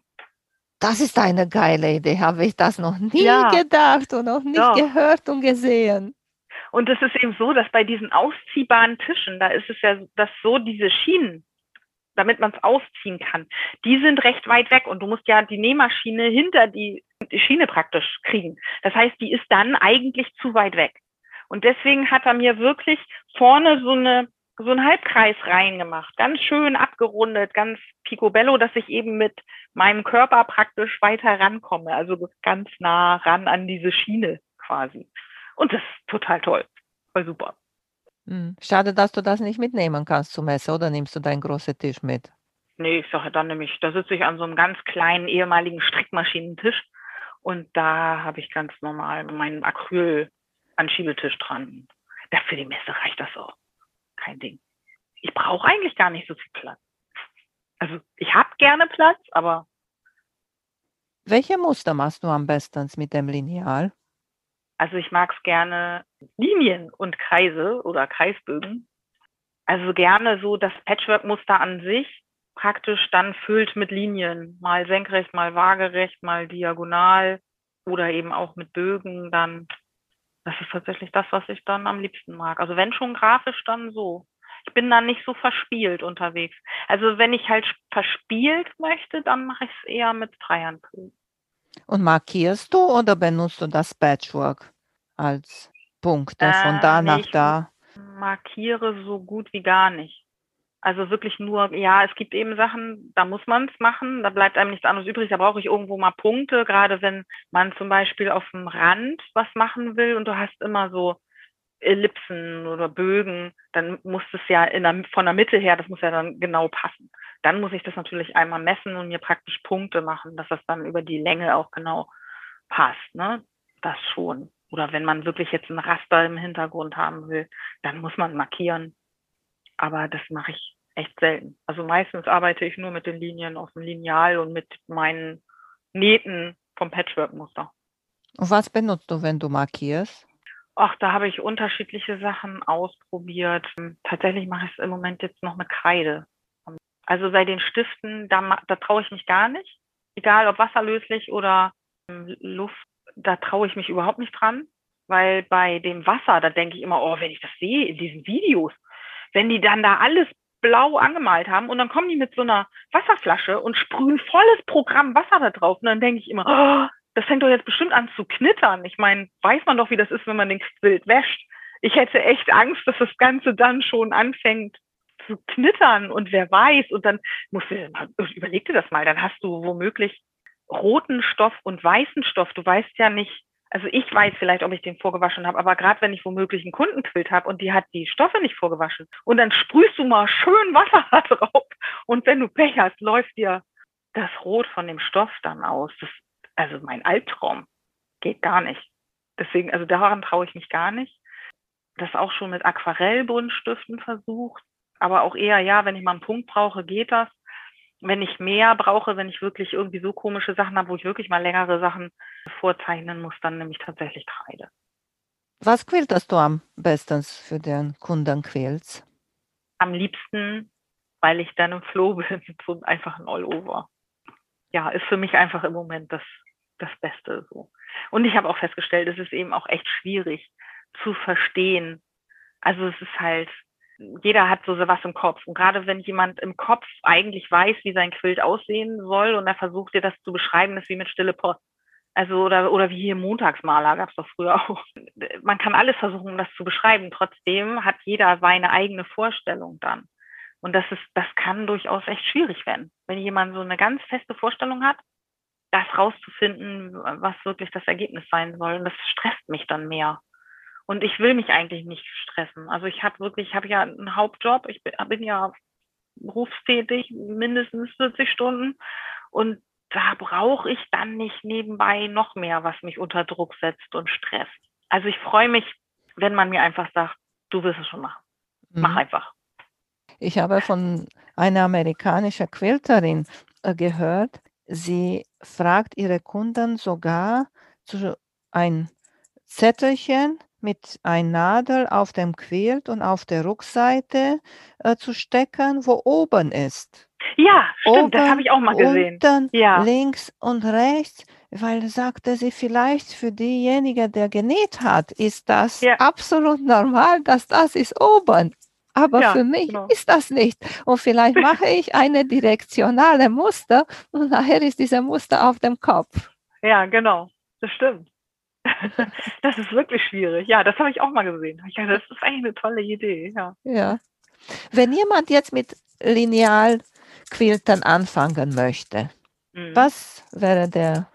Das ist eine geile Idee. Habe ich das noch nie ja. gedacht und noch nicht ja. gehört und gesehen. Und es ist eben so, dass bei diesen ausziehbaren Tischen, da ist es ja, dass so diese Schienen, damit man es ausziehen kann, die sind recht weit weg und du musst ja die Nähmaschine hinter die, die Schiene praktisch kriegen. Das heißt, die ist dann eigentlich zu weit weg. Und deswegen hat er mir wirklich vorne so eine so einen Halbkreis reingemacht, ganz schön abgerundet, ganz picobello, dass ich eben mit meinem Körper praktisch weiter rankomme, also ganz nah ran an diese Schiene quasi. Und das ist total toll. Voll super. Hm. Schade, dass du das nicht mitnehmen kannst zum Essen oder nimmst du deinen großen Tisch mit? Nee, ich sage dann nämlich, da sitze ich an so einem ganz kleinen ehemaligen Strickmaschinentisch und da habe ich ganz normal meinen Acryl-Anschiebetisch dran. Da für die Messe reicht das auch. Kein Ding. Ich brauche eigentlich gar nicht so viel Platz. Also ich habe gerne Platz, aber. Welche Muster machst du am besten mit dem Lineal? Also ich mag es gerne Linien und Kreise oder Kreisbögen. Also gerne so das Patchwork-Muster an sich praktisch dann füllt mit Linien, mal senkrecht, mal waagerecht, mal diagonal oder eben auch mit Bögen, dann das ist tatsächlich das, was ich dann am liebsten mag. Also wenn schon grafisch, dann so. Ich bin dann nicht so verspielt unterwegs. Also wenn ich halt verspielt möchte, dann mache ich es eher mit Freihandbögen. Und markierst du oder benutzt du das Patchwork als Punkte von da äh, nach nee, da? markiere so gut wie gar nicht. Also wirklich nur, ja, es gibt eben Sachen, da muss man es machen, da bleibt einem nichts anderes übrig, da brauche ich irgendwo mal Punkte, gerade wenn man zum Beispiel auf dem Rand was machen will und du hast immer so Ellipsen oder Bögen, dann muss es ja in der, von der Mitte her, das muss ja dann genau passen. Dann muss ich das natürlich einmal messen und mir praktisch Punkte machen, dass das dann über die Länge auch genau passt. Ne? Das schon. Oder wenn man wirklich jetzt ein Raster im Hintergrund haben will, dann muss man markieren. Aber das mache ich echt selten. Also meistens arbeite ich nur mit den Linien auf dem Lineal und mit meinen Nähten vom Patchwork-Muster. Und was benutzt du, wenn du markierst? Ach, da habe ich unterschiedliche Sachen ausprobiert. Tatsächlich mache ich es im Moment jetzt noch mit Kreide. Also bei den Stiften, da, da traue ich mich gar nicht. Egal ob wasserlöslich oder ähm, Luft, da traue ich mich überhaupt nicht dran. Weil bei dem Wasser, da denke ich immer, oh, wenn ich das sehe in diesen Videos, wenn die dann da alles blau angemalt haben und dann kommen die mit so einer Wasserflasche und sprühen volles Programm Wasser da drauf und dann denke ich immer, oh, das fängt doch jetzt bestimmt an zu knittern. Ich meine, weiß man doch, wie das ist, wenn man den Quilt wäscht. Ich hätte echt Angst, dass das Ganze dann schon anfängt zu knittern und wer weiß und dann musst du, überleg dir das mal, dann hast du womöglich roten Stoff und weißen Stoff. Du weißt ja nicht, also ich weiß vielleicht, ob ich den vorgewaschen habe, aber gerade wenn ich womöglich einen Kundenquilt habe und die hat die Stoffe nicht vorgewaschen und dann sprühst du mal schön Wasser drauf und wenn du Pech hast, läuft dir das Rot von dem Stoff dann aus. Das, also mein Albtraum geht gar nicht. Deswegen, also daran traue ich mich gar nicht. Das auch schon mit Aquarellbuntstiften versucht, aber auch eher, ja, wenn ich mal einen Punkt brauche, geht das wenn ich mehr brauche, wenn ich wirklich irgendwie so komische Sachen habe, wo ich wirklich mal längere Sachen vorzeichnen muss, dann nehme ich tatsächlich Kreide. Was quältest du am besten für den Kunden quälst? Am liebsten, weil ich dann im Flow bin, so einfach ein All-Over. Ja, ist für mich einfach im Moment das, das Beste so. Und ich habe auch festgestellt, es ist eben auch echt schwierig zu verstehen. Also es ist halt, jeder hat so was im Kopf. Und gerade wenn jemand im Kopf eigentlich weiß, wie sein Quilt aussehen soll und er versucht dir das zu beschreiben, ist wie mit stille Post. Also oder oder wie hier Montagsmaler gab es doch früher auch. Man kann alles versuchen, um das zu beschreiben. Trotzdem hat jeder seine eigene Vorstellung dann. Und das ist, das kann durchaus echt schwierig werden. Wenn jemand so eine ganz feste Vorstellung hat, das rauszufinden, was wirklich das Ergebnis sein soll. Und das stresst mich dann mehr. Und ich will mich eigentlich nicht stressen. Also ich habe wirklich, ich habe ja einen Hauptjob, ich bin, bin ja berufstätig, mindestens 40 Stunden. Und da brauche ich dann nicht nebenbei noch mehr, was mich unter Druck setzt und stresst. Also ich freue mich, wenn man mir einfach sagt, du wirst es schon machen. Mhm. Mach einfach. Ich habe von einer amerikanischen Quilterin äh, gehört, sie fragt ihre Kunden sogar zu ein Zettelchen mit einer Nadel auf dem Quilt und auf der Rückseite äh, zu stecken, wo oben ist. Ja, stimmt, oben, das habe ich auch mal gesehen. Unten, ja. links und rechts, weil sagte sie vielleicht für diejenige, der genäht hat, ist das ja. absolut normal, dass das ist oben. Aber ja, für mich genau. ist das nicht. Und vielleicht mache ich eine direktionale Muster und nachher ist dieser Muster auf dem Kopf. Ja, genau. Das stimmt. das ist wirklich schwierig. Ja, das habe ich auch mal gesehen. Ja, das ist eigentlich eine tolle Idee. Ja. ja. Wenn jemand jetzt mit Linealquiltern anfangen möchte, mhm. was wäre der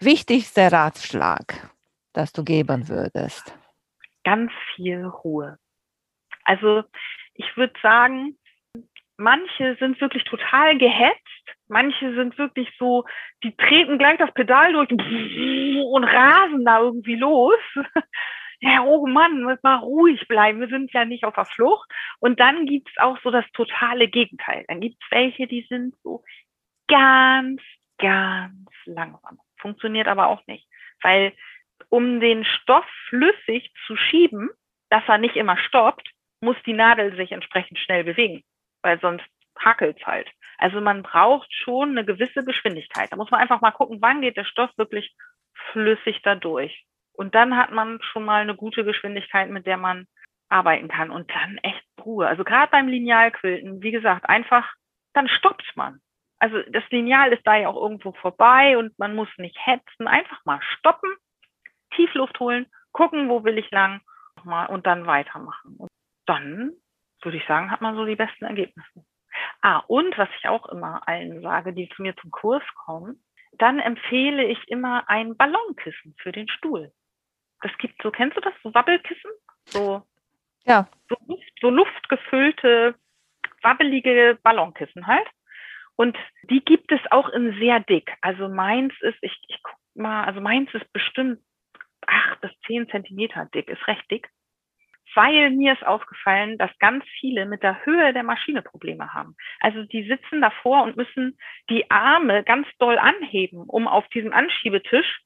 wichtigste Ratschlag, das du geben würdest? Ganz viel Ruhe. Also ich würde sagen, manche sind wirklich total gehetzt Manche sind wirklich so, die treten gleich das Pedal durch und rasen da irgendwie los. Ja, oh Mann, muss mal ruhig bleiben. Wir sind ja nicht auf der Flucht. Und dann gibt's auch so das totale Gegenteil. Dann gibt's welche, die sind so ganz, ganz langsam. Funktioniert aber auch nicht. Weil um den Stoff flüssig zu schieben, dass er nicht immer stoppt, muss die Nadel sich entsprechend schnell bewegen. Weil sonst hakelt's halt. Also man braucht schon eine gewisse Geschwindigkeit. Da muss man einfach mal gucken, wann geht der Stoff wirklich flüssig da durch. Und dann hat man schon mal eine gute Geschwindigkeit, mit der man arbeiten kann. Und dann echt Ruhe. Also gerade beim Linealquilten, wie gesagt, einfach, dann stoppt man. Also das Lineal ist da ja auch irgendwo vorbei und man muss nicht hetzen. Einfach mal stoppen, Tiefluft holen, gucken, wo will ich lang und dann weitermachen. Und dann würde ich sagen, hat man so die besten Ergebnisse. Ah, und was ich auch immer allen sage, die zu mir zum Kurs kommen, dann empfehle ich immer ein Ballonkissen für den Stuhl. Das gibt so, kennst du das? So Wabbelkissen? So, ja. so, Luft, so luftgefüllte, wabbelige Ballonkissen halt. Und die gibt es auch in sehr dick. Also meins ist, ich, ich guck mal, also meins ist bestimmt acht bis zehn Zentimeter dick, ist recht dick weil mir ist aufgefallen, dass ganz viele mit der Höhe der Maschine Probleme haben. Also die sitzen davor und müssen die Arme ganz doll anheben, um auf diesem Anschiebetisch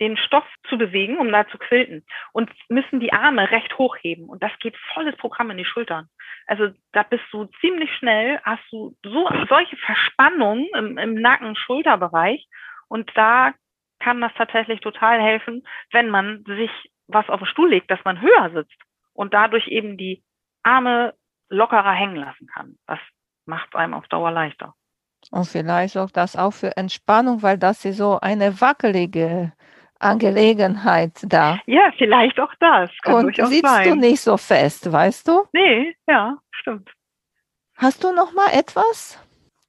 den Stoff zu bewegen, um da zu quilten und müssen die Arme recht hochheben und das geht volles Programm in die Schultern. Also da bist du ziemlich schnell, hast du so solche Verspannungen im, im Nacken-Schulterbereich und da kann das tatsächlich total helfen, wenn man sich was auf den Stuhl legt, dass man höher sitzt und dadurch eben die Arme lockerer hängen lassen kann. Das macht einem auf Dauer leichter. Und vielleicht sorgt das auch für Entspannung, weil das ist so eine wackelige Angelegenheit da. Ja, vielleicht auch das. Kann Und sitzt sein. du nicht so fest, weißt du? Nee, ja, stimmt. Hast du noch mal etwas,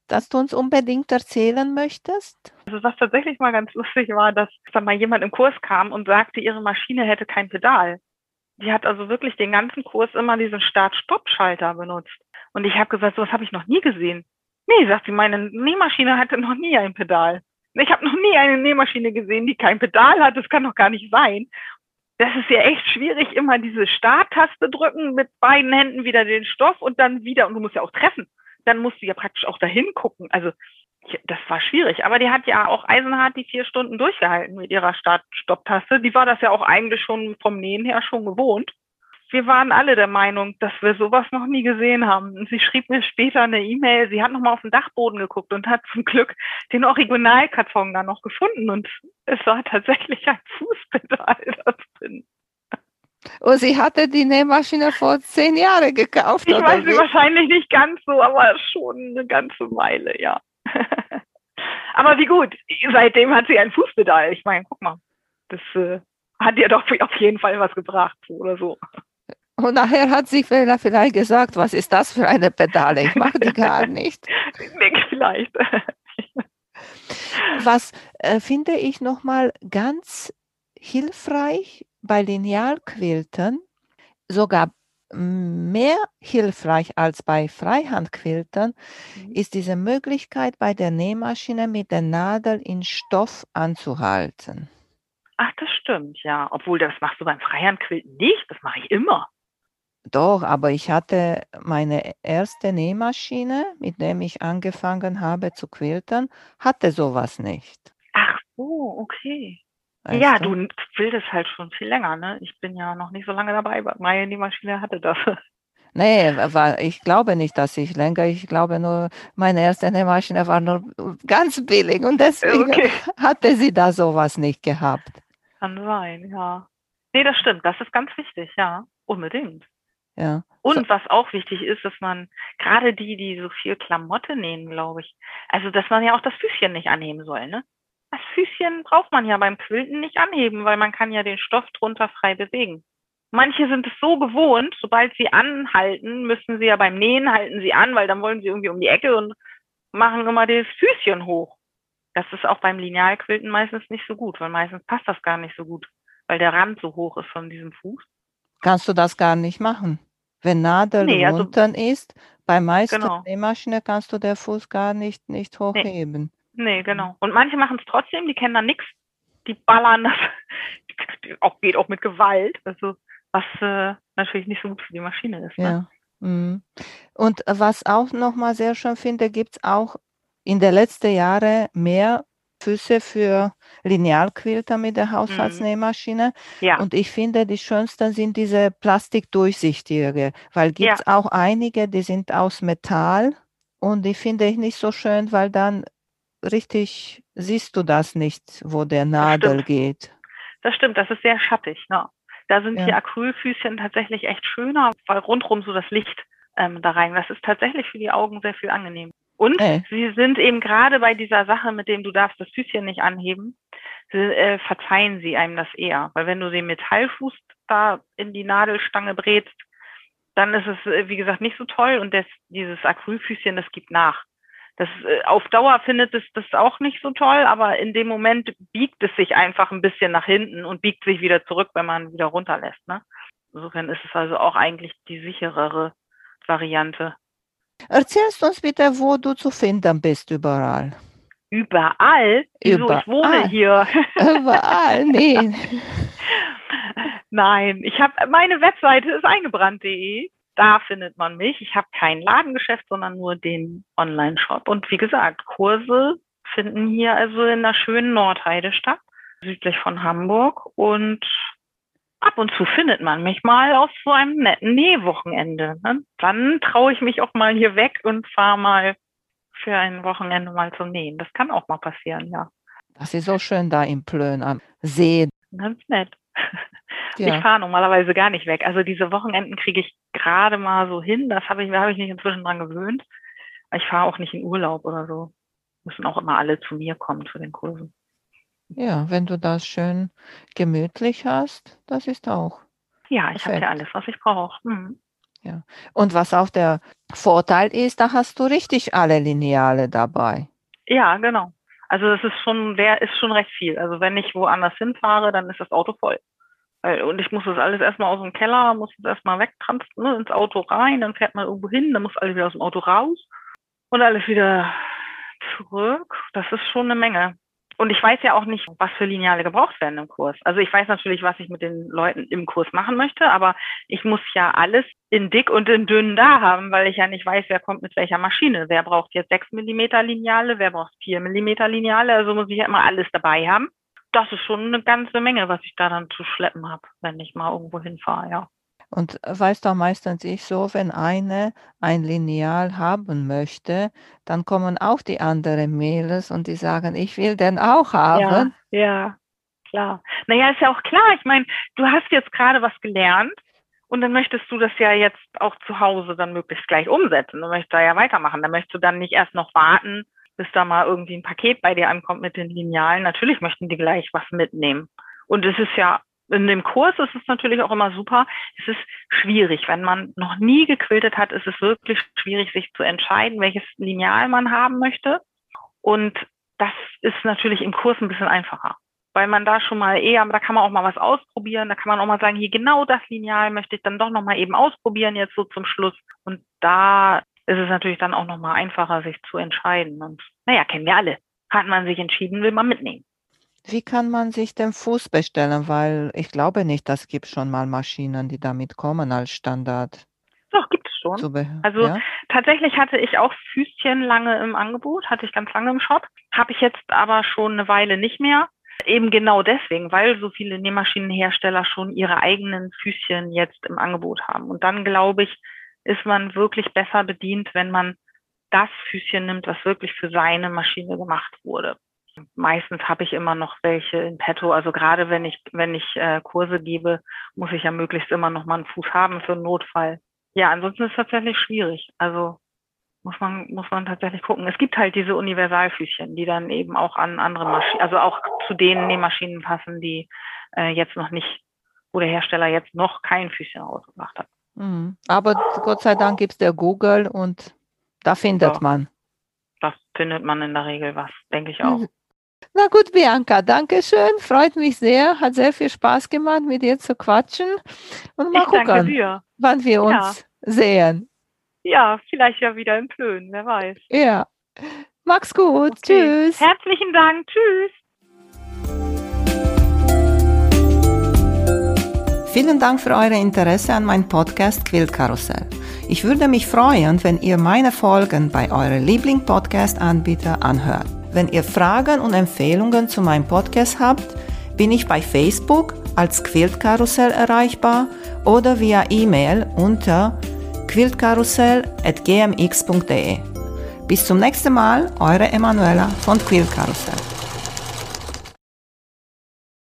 das du uns unbedingt erzählen möchtest? Also was tatsächlich mal ganz lustig war, dass da mal jemand im Kurs kam und sagte, ihre Maschine hätte kein Pedal. Die hat also wirklich den ganzen Kurs immer diesen Start-Stopp-Schalter benutzt. Und ich habe gesagt, sowas habe ich noch nie gesehen. Nee, sagt sie, meine Nähmaschine hatte noch nie ein Pedal. Ich habe noch nie eine Nähmaschine gesehen, die kein Pedal hat. Das kann doch gar nicht sein. Das ist ja echt schwierig, immer diese Starttaste drücken, mit beiden Händen wieder den Stoff und dann wieder, und du musst ja auch treffen. Dann musst du ja praktisch auch dahin gucken. Also das war schwierig. Aber die hat ja auch eisenhart die vier Stunden durchgehalten mit ihrer Start-Stopp-Taste. Die war das ja auch eigentlich schon vom Nähen her schon gewohnt wir waren alle der Meinung, dass wir sowas noch nie gesehen haben. Und sie schrieb mir später eine E-Mail, sie hat nochmal auf den Dachboden geguckt und hat zum Glück den Originalkarton da noch gefunden und es war tatsächlich ein Fußpedal da drin. Und sie hatte die Nähmaschine vor zehn Jahren gekauft. Ich weiß sie wahrscheinlich nicht ganz so, aber schon eine ganze Weile, ja. aber wie gut, seitdem hat sie ein Fußpedal. Ich meine, guck mal, das äh, hat ihr doch auf jeden Fall was gebracht oder so. Und nachher hat sich vielleicht gesagt, was ist das für eine Pedale? Ich mache die gar nicht. vielleicht. Was äh, finde ich nochmal ganz hilfreich bei Linealquilten, sogar mehr hilfreich als bei Freihandquilten, mhm. ist diese Möglichkeit, bei der Nähmaschine mit der Nadel in Stoff anzuhalten. Ach, das stimmt, ja. Obwohl, das machst du beim Freihandquilten nicht. Das mache ich immer. Doch, aber ich hatte meine erste Nähmaschine, mit der ich angefangen habe zu quiltern, hatte sowas nicht. Ach so, okay. Weißt ja, du? quiltest halt schon viel länger, ne? Ich bin ja noch nicht so lange dabei, meine Nähmaschine hatte das. Nee, war, ich glaube nicht, dass ich länger, ich glaube nur, meine erste Nähmaschine war nur ganz billig und deswegen okay. hatte sie da sowas nicht gehabt. Kann sein, ja. Nee, das stimmt, das ist ganz wichtig, ja, unbedingt. Ja. Und so. was auch wichtig ist, dass man gerade die, die so viel Klamotte nähen, glaube ich, also dass man ja auch das Füßchen nicht anheben soll, ne? Füßchen braucht man ja beim Quilten nicht anheben, weil man kann ja den Stoff drunter frei bewegen. Manche sind es so gewohnt, sobald sie anhalten, müssen sie ja beim Nähen halten sie an, weil dann wollen sie irgendwie um die Ecke und machen immer das Füßchen hoch. Das ist auch beim Linealquilten meistens nicht so gut, weil meistens passt das gar nicht so gut, weil der Rand so hoch ist von diesem Fuß kannst du das gar nicht machen. Wenn Nadel nee, also, unten ist, bei meisten genau. Nähmaschinen kannst du den Fuß gar nicht, nicht hochheben. Nee, nee genau. Und manche machen es trotzdem, die kennen da nichts. Die ballern das, auch, geht auch mit Gewalt. Also was äh, natürlich nicht so gut für die Maschine ist. Ne? Ja. Mhm. Und was auch nochmal sehr schön finde, gibt es auch in den letzten Jahren mehr Füße für Linealquilter mit der mhm. Haushaltsnähmaschine. Ja. Und ich finde, die schönsten sind diese plastikdurchsichtige, weil gibt es ja. auch einige, die sind aus Metall und die finde ich nicht so schön, weil dann richtig siehst du das nicht, wo der Nadel geht. Das stimmt, das ist sehr schattig. Ne? Da sind ja. die Acrylfüßchen tatsächlich echt schöner, weil rundherum so das Licht ähm, da rein. Das ist tatsächlich für die Augen sehr viel angenehm. Und äh. sie sind eben gerade bei dieser Sache, mit dem du darfst das Füßchen nicht anheben, sie, äh, verzeihen sie einem das eher. Weil wenn du den Metallfuß da in die Nadelstange brätst, dann ist es, äh, wie gesagt, nicht so toll und das, dieses Acrylfüßchen, das gibt nach. Das, äh, auf Dauer findet es das auch nicht so toll, aber in dem Moment biegt es sich einfach ein bisschen nach hinten und biegt sich wieder zurück, wenn man wieder runterlässt. Ne? Insofern ist es also auch eigentlich die sicherere Variante. Erzählst uns bitte, wo du zu finden bist überall. Überall? Wieso? Überall. Ich wohne hier. Überall, nee. Nein, ich habe meine Webseite ist eingebrannt.de. Da findet man mich. Ich habe kein Ladengeschäft, sondern nur den Online-Shop. Und wie gesagt, Kurse finden hier also in der schönen Nordheide statt. südlich von Hamburg und ab und zu findet man mich mal auf so einem netten Nähwochenende. Ne? Dann traue ich mich auch mal hier weg und fahre mal für ein Wochenende mal zum Nähen. Das kann auch mal passieren, ja. Das ist so schön da im Plön am See. Ganz nett. Ja. Ich fahre normalerweise gar nicht weg. Also diese Wochenenden kriege ich gerade mal so hin. Das habe ich, habe ich mich inzwischen dran gewöhnt. Ich fahre auch nicht in Urlaub oder so. Müssen auch immer alle zu mir kommen zu den Kursen. Ja, wenn du das schön gemütlich hast, das ist auch. Ja, ich habe ja alles, was ich brauche. Mhm. Ja. Und was auch der Vorteil ist, da hast du richtig alle Lineale dabei. Ja, genau. Also das ist schon, der ist schon recht viel. Also wenn ich woanders hinfahre, dann ist das Auto voll. Und ich muss das alles erstmal aus dem Keller, muss das erstmal wegtransportieren, ne, ins Auto rein, dann fährt man irgendwo hin, dann muss alles wieder aus dem Auto raus und alles wieder zurück. Das ist schon eine Menge. Und ich weiß ja auch nicht, was für Lineale gebraucht werden im Kurs. Also ich weiß natürlich, was ich mit den Leuten im Kurs machen möchte, aber ich muss ja alles in dick und in dünn da haben, weil ich ja nicht weiß, wer kommt mit welcher Maschine. Wer braucht jetzt 6 Millimeter Lineale, wer braucht 4 Millimeter Lineale. Also muss ich ja immer alles dabei haben. Das ist schon eine ganze Menge, was ich da dann zu schleppen habe, wenn ich mal irgendwo hinfahre, ja. Und weißt du meistens ich so, wenn eine ein Lineal haben möchte, dann kommen auch die anderen Mädels und die sagen, ich will den auch haben. Ja, ja klar. Naja, ist ja auch klar. Ich meine, du hast jetzt gerade was gelernt und dann möchtest du das ja jetzt auch zu Hause dann möglichst gleich umsetzen. Du möchtest da ja weitermachen. Dann möchtest du dann nicht erst noch warten, bis da mal irgendwie ein Paket bei dir ankommt mit den Linealen. Natürlich möchten die gleich was mitnehmen. Und es ist ja in dem Kurs ist es natürlich auch immer super. Es ist schwierig, wenn man noch nie gequiltet hat, ist es wirklich schwierig, sich zu entscheiden, welches Lineal man haben möchte. Und das ist natürlich im Kurs ein bisschen einfacher, weil man da schon mal eher, da kann man auch mal was ausprobieren, da kann man auch mal sagen, hier genau das Lineal möchte ich dann doch noch mal eben ausprobieren jetzt so zum Schluss. Und da ist es natürlich dann auch noch mal einfacher, sich zu entscheiden. Und naja, kennen wir alle. Hat man sich entschieden, will man mitnehmen. Wie kann man sich den Fuß bestellen? Weil ich glaube nicht, das gibt schon mal Maschinen, die damit kommen als Standard. Doch, gibt es schon. also ja? tatsächlich hatte ich auch Füßchen lange im Angebot, hatte ich ganz lange im Shop. Habe ich jetzt aber schon eine Weile nicht mehr. Eben genau deswegen, weil so viele Nähmaschinenhersteller schon ihre eigenen Füßchen jetzt im Angebot haben. Und dann glaube ich, ist man wirklich besser bedient, wenn man das Füßchen nimmt, was wirklich für seine Maschine gemacht wurde. Meistens habe ich immer noch welche in petto. Also gerade wenn ich, wenn ich äh, Kurse gebe, muss ich ja möglichst immer noch mal einen Fuß haben für einen Notfall. Ja, ansonsten ist es tatsächlich schwierig. Also muss man, muss man tatsächlich gucken. Es gibt halt diese Universalfüßchen, die dann eben auch an andere Maschinen, also auch zu den Nähmaschinen passen, die äh, jetzt noch nicht, wo der Hersteller jetzt noch kein Füßchen rausgebracht hat. Mhm. Aber Gott sei Dank gibt es der Google und da findet ja. man. Das findet man in der Regel was, denke ich auch. Mhm. Na gut, Bianca, danke schön. Freut mich sehr. Hat sehr viel Spaß gemacht, mit dir zu quatschen. Und mal ich gucken, wann wir uns ja. sehen. Ja, vielleicht ja wieder in Plön, wer weiß. Ja. Mach's gut. Okay. Tschüss. Herzlichen Dank. Tschüss. Vielen Dank für euer Interesse an meinem Podcast Quillkarussell. Ich würde mich freuen, wenn ihr meine Folgen bei eurem Liebling-Podcast-Anbieter anhört. Wenn ihr Fragen und Empfehlungen zu meinem Podcast habt, bin ich bei Facebook als Quiltkarussell erreichbar oder via E-Mail unter quiltkarussell.gmx.de. Bis zum nächsten Mal, eure Emanuela von Quiltkarussell.